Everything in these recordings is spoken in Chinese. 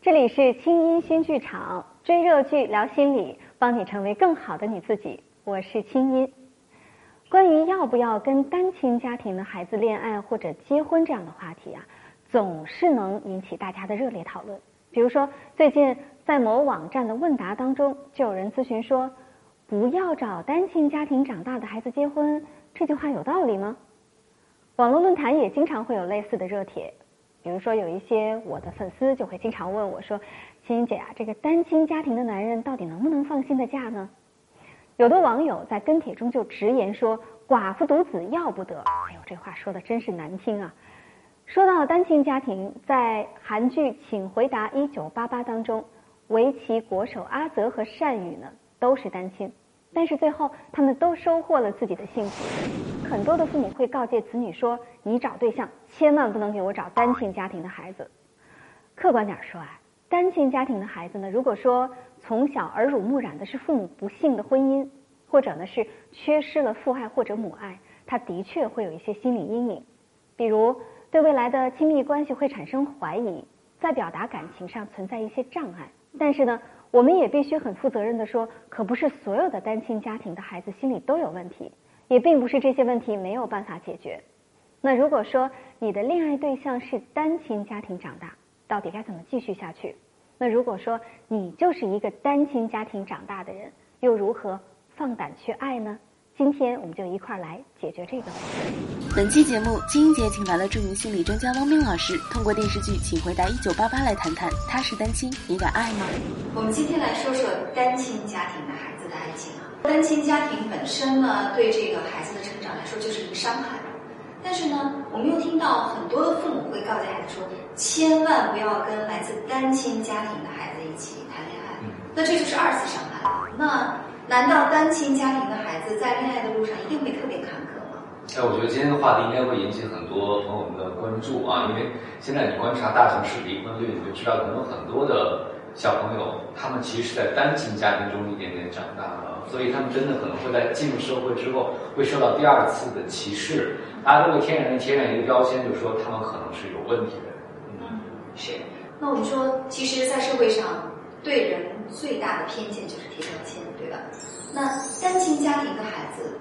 这里是清音新剧场，追热剧聊心理，帮你成为更好的你自己。我是清音。关于要不要跟单亲家庭的孩子恋爱或者结婚这样的话题啊，总是能引起大家的热烈讨论。比如说，最近在某网站的问答当中，就有人咨询说：“不要找单亲家庭长大的孩子结婚，这句话有道理吗？”网络论坛也经常会有类似的热帖。比如说，有一些我的粉丝就会经常问我说：“青青姐啊，这个单亲家庭的男人到底能不能放心的嫁呢？”有的网友在跟帖中就直言说：“寡妇独子要不得。”哎呦，这话说的真是难听啊！说到单亲家庭，在韩剧《请回答一九八八》当中，围棋国手阿泽和善宇呢都是单亲，但是最后他们都收获了自己的幸福。很多的父母会告诫子女说：“你找对象千万不能给我找单亲家庭的孩子。”客观点说啊，单亲家庭的孩子呢，如果说从小耳濡目染的是父母不幸的婚姻，或者呢是缺失了父爱或者母爱，他的确会有一些心理阴影，比如对未来的亲密关系会产生怀疑，在表达感情上存在一些障碍。但是呢，我们也必须很负责任的说，可不是所有的单亲家庭的孩子心理都有问题。也并不是这些问题没有办法解决。那如果说你的恋爱对象是单亲家庭长大，到底该怎么继续下去？那如果说你就是一个单亲家庭长大的人，又如何放胆去爱呢？今天我们就一块儿来解决这个问题。本期节目，金英姐请来了著名心理专家汪冰老师，通过电视剧《请回答一九八八》来谈谈他是单亲，你敢爱吗？我们今天来说说单亲家庭的孩子的爱情啊。单亲家庭本身呢，对这个孩子的成长来说就是一个伤害。但是呢，我们又听到很多的父母会告诫孩子说，千万不要跟来自单亲家庭的孩子一起谈恋爱。那这就是二次伤害了。那难道单亲家庭的孩子在恋爱的路上一定会特别坎坷吗？哎，我觉得今天的话题应该会引起很多朋友们的关注啊，因为现在你观察大城市离婚率，你就知道可能很多的小朋友，他们其实是在单亲家庭中一点点长大的。所以他们真的可能会在进入社会之后，会受到第二次的歧视，大家都会天然的贴上一个标签，就说他们可能是有问题的。嗯，是。那我们说，其实，在社会上对人最大的偏见就是贴标签，对吧？那单亲家庭的孩子，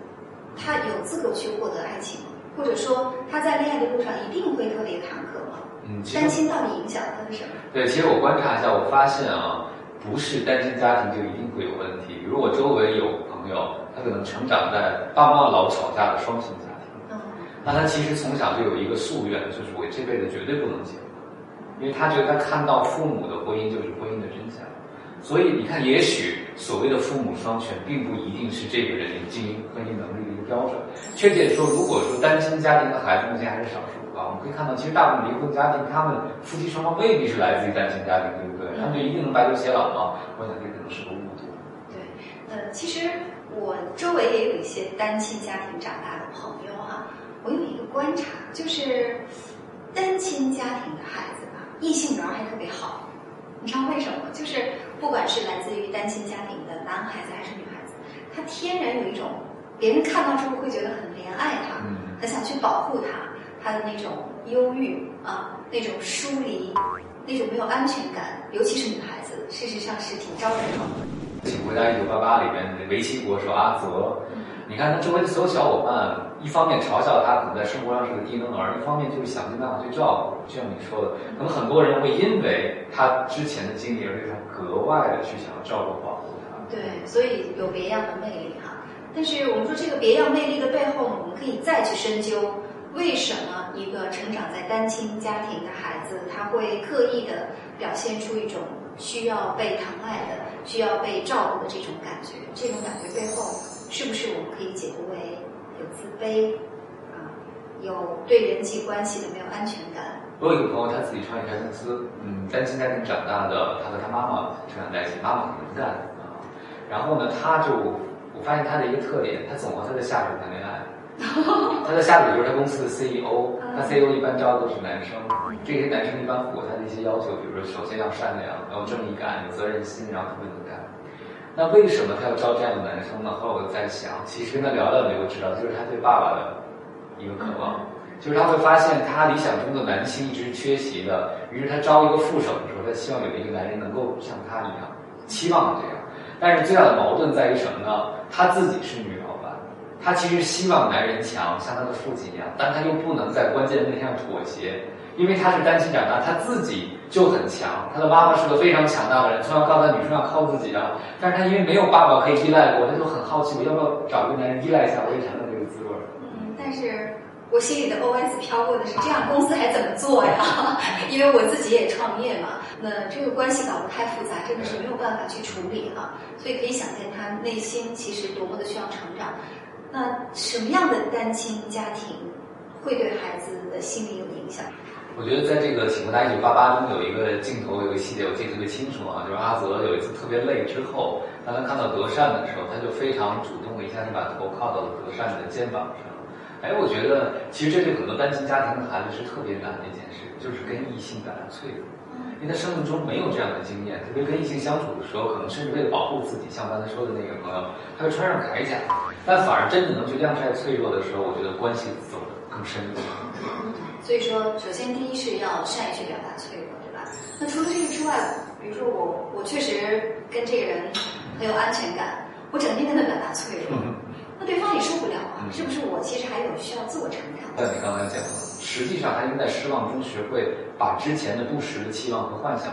他有资格去获得爱情吗？或者说他在恋爱的路上一定会特别坎坷吗？嗯，单亲到底影响他的什么？对，其实我观察一下，我发现啊。不是单亲家庭就一定会有问题。比如我周围有朋友，他可能成长在爸妈老吵架的双亲家庭，嗯那他其实从小就有一个夙愿，就是我这辈子绝对不能结婚，因为他觉得他看到父母的婚姻就是婚姻的真相。所以你看，也许所谓的父母双全，并不一定是这个人经营婚姻能力的一个标准。确切的说，如果说单亲家庭的孩子目前还是少数啊，我们可以看到，其实大部分离婚家庭，他们夫妻双方未必是来自于单亲家庭，对不对？他们就一定能白头偕老吗？我想这可能是个误读。对，呃，其实我周围也有一些单亲家庭长大的朋友哈，我有一个观察，就是单亲家庭的孩子吧，异性缘还特别好。你知道为什么？就是不管是来自于单亲家庭的男孩子还是女孩子，他天然有一种别人看到之后会觉得很怜爱他，很想去保护他，他的那种忧郁啊，那种疏离，那种没有安全感，尤其是女孩子，事实上是挺招人疼的。请回答一九八八里面的围棋国手阿泽。你看他周围的所有小伙伴，一方面嘲笑他可能在生活上是个低能儿，一方面就是想尽办法去照顾。就像你说的，可能很多人会因为他之前的经历而对他格外的去想要照顾保护他。对，所以有别样的魅力哈。但是我们说这个别样魅力的背后呢，我们可以再去深究，为什么一个成长在单亲家庭的孩子，他会刻意的表现出一种需要被疼爱的、需要被照顾的这种感觉？这种感觉背后。是不是我们可以解读为有自卑啊，有对人际关系的没有安全感？我有一个朋友，他自己创业开公司，嗯，单亲家庭长大的，他和他妈妈成长在一起，妈妈很能干啊。然后呢，他就我发现他的一个特点，他总和他的下属谈恋爱。他的下属就是他公司的 CEO，他 CEO 一般招的都是男生，这些男生一般符合他的一些要求，比如说首先要善良，要有正义感，有责任心，然后特别能干。那为什么他要招这样的男生呢？后来我在想，其实跟他聊聊，你就知道，就是他对爸爸的一个渴望，就是他会发现他理想中的男性一直缺席的，于是他招一个副手的时候，他希望有一个男人能够像他一样，期望这样。但是最大的矛盾在于什么呢？他自己是女老板，他其实希望男人强，像他的父亲一样，但他又不能在关键问题上妥协。因为他是单亲长大，他自己就很强。他的妈妈是个非常强大的人，从小告诉他女生要靠自己啊。但是他因为没有爸爸可以依赖过，他就很好奇，我要不要找一个男人依赖一下，我也尝尝这个滋味。嗯，但是我心里的 OS 飘过的是，这样公司还怎么做呀？因为我自己也创业嘛，那这个关系搞得太复杂，真的是没有办法去处理哈。所以可以想见他内心其实多么的需要成长。那什么样的单亲家庭会对孩子的心理有影响？我觉得在这个《请回答一九八八》中有一个镜头，有一个细节，我记得特别清楚啊，就是阿泽有一次特别累之后，当他看到德善的时候，他就非常主动的一下就把头靠到了德善的肩膀上。哎，我觉得其实这对很多单亲家庭的孩子是特别难的一件事，就是跟异性感到脆弱，因为他生命中没有这样的经验，特别跟异性相处的时候，可能甚至为了保护自己，像刚才说的那个朋友，他会穿上铠甲，但反而真的能去晾晒脆弱的时候，我觉得关系走得更深入。所以说，首先第一是要善于去表达脆弱，对吧？那除了这个之外，比如说我，我确实跟这个人很有安全感，我整天跟他表达脆弱，那对方也受不了啊，是不是？我其实还有需要自我成长。像你刚才讲的，实际上他应该在失望中学会把之前的不实的期望和幻想，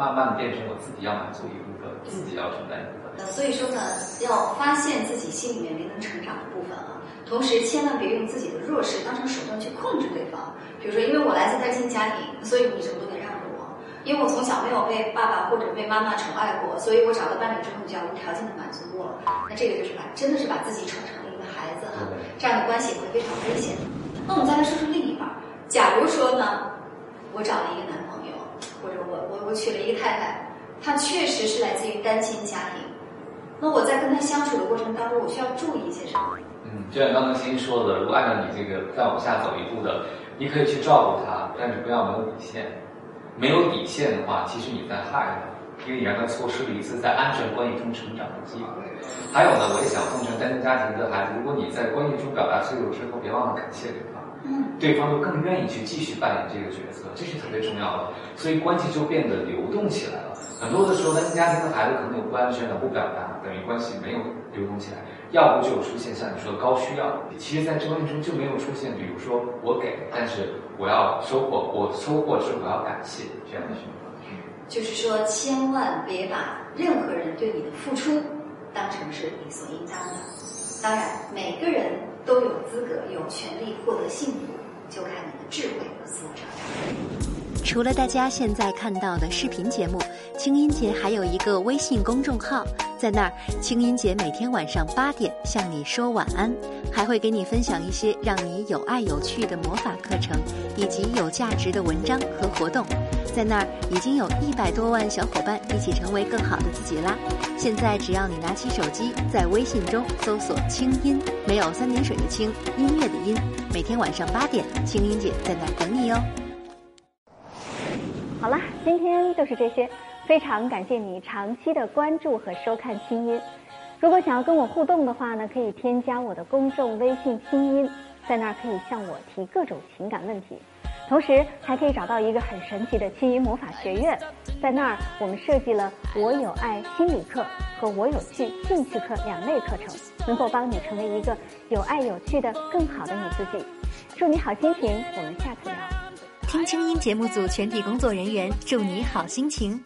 慢慢的变成我自己要满足一部分，自己要承担一部分。呃，所以说呢，要发现自己心里面没能成长的部分啊。同时，千万别用自己的弱势当成手段去控制对方。比如说，因为我来自单亲家庭，所以你什么都得让着我。因为我从小没有被爸爸或者被妈妈宠爱过，所以我找到伴侣之后你就要无条件的满足我。那这个就是把真的是把自己宠成了一个孩子哈，这样的关系会非常危险。那我们再来说说另一半。假如说呢，我找了一个男或者我我我娶了一个太太，她确实是来自于单亲家庭，那我在跟她相处的过程当中，我需要注意一些什么？嗯，就像刚才欣欣说的，如果按照你这个再往下走一步的，你可以去照顾她，但是不要没有底线。没有底线的话，其实你在害她，因为你让她错失了一次在安全关系中成长的机会。还有呢，我也想奉劝单亲家庭的孩子，如果你在关系中表达脆弱之后，别忘了感谢对方，对方就更愿意去继续扮演这个角色，这是特别重要的。所以关系就变得流动起来了。很多的时候，单亲家庭的孩子可能有不安全感、不表达，等于关系没有流动起来。要不就出现像你说的高需要，其实，在这关系中就没有出现，比如说我给，但是我要收获，我收获之后我要感谢这样的循环。就是说，千万别把任何人对你的付出当成是理所应当的。当然，每个人都有资格、有权利获得幸福，就看你的智慧和素质。除了大家现在看到的视频节目，清音姐还有一个微信公众号。在那儿，清音姐每天晚上八点向你说晚安，还会给你分享一些让你有爱有趣的魔法课程，以及有价值的文章和活动。在那儿已经有一百多万小伙伴一起成为更好的自己啦！现在只要你拿起手机，在微信中搜索“清音”，没有三点水的“清”，音乐的“音”。每天晚上八点，清音姐在那儿等你哟。好了，今天就是这些。非常感谢你长期的关注和收看清音。如果想要跟我互动的话呢，可以添加我的公众微信“清音”，在那儿可以向我提各种情感问题。同时还可以找到一个很神奇的清音魔法学院，在那儿我们设计了“我有爱心理课”和“我有趣兴趣课”两类课程，能够帮你成为一个有爱有趣的更好的你自己。祝你好心情，我们下次聊。听清音节目组全体工作人员祝你好心情。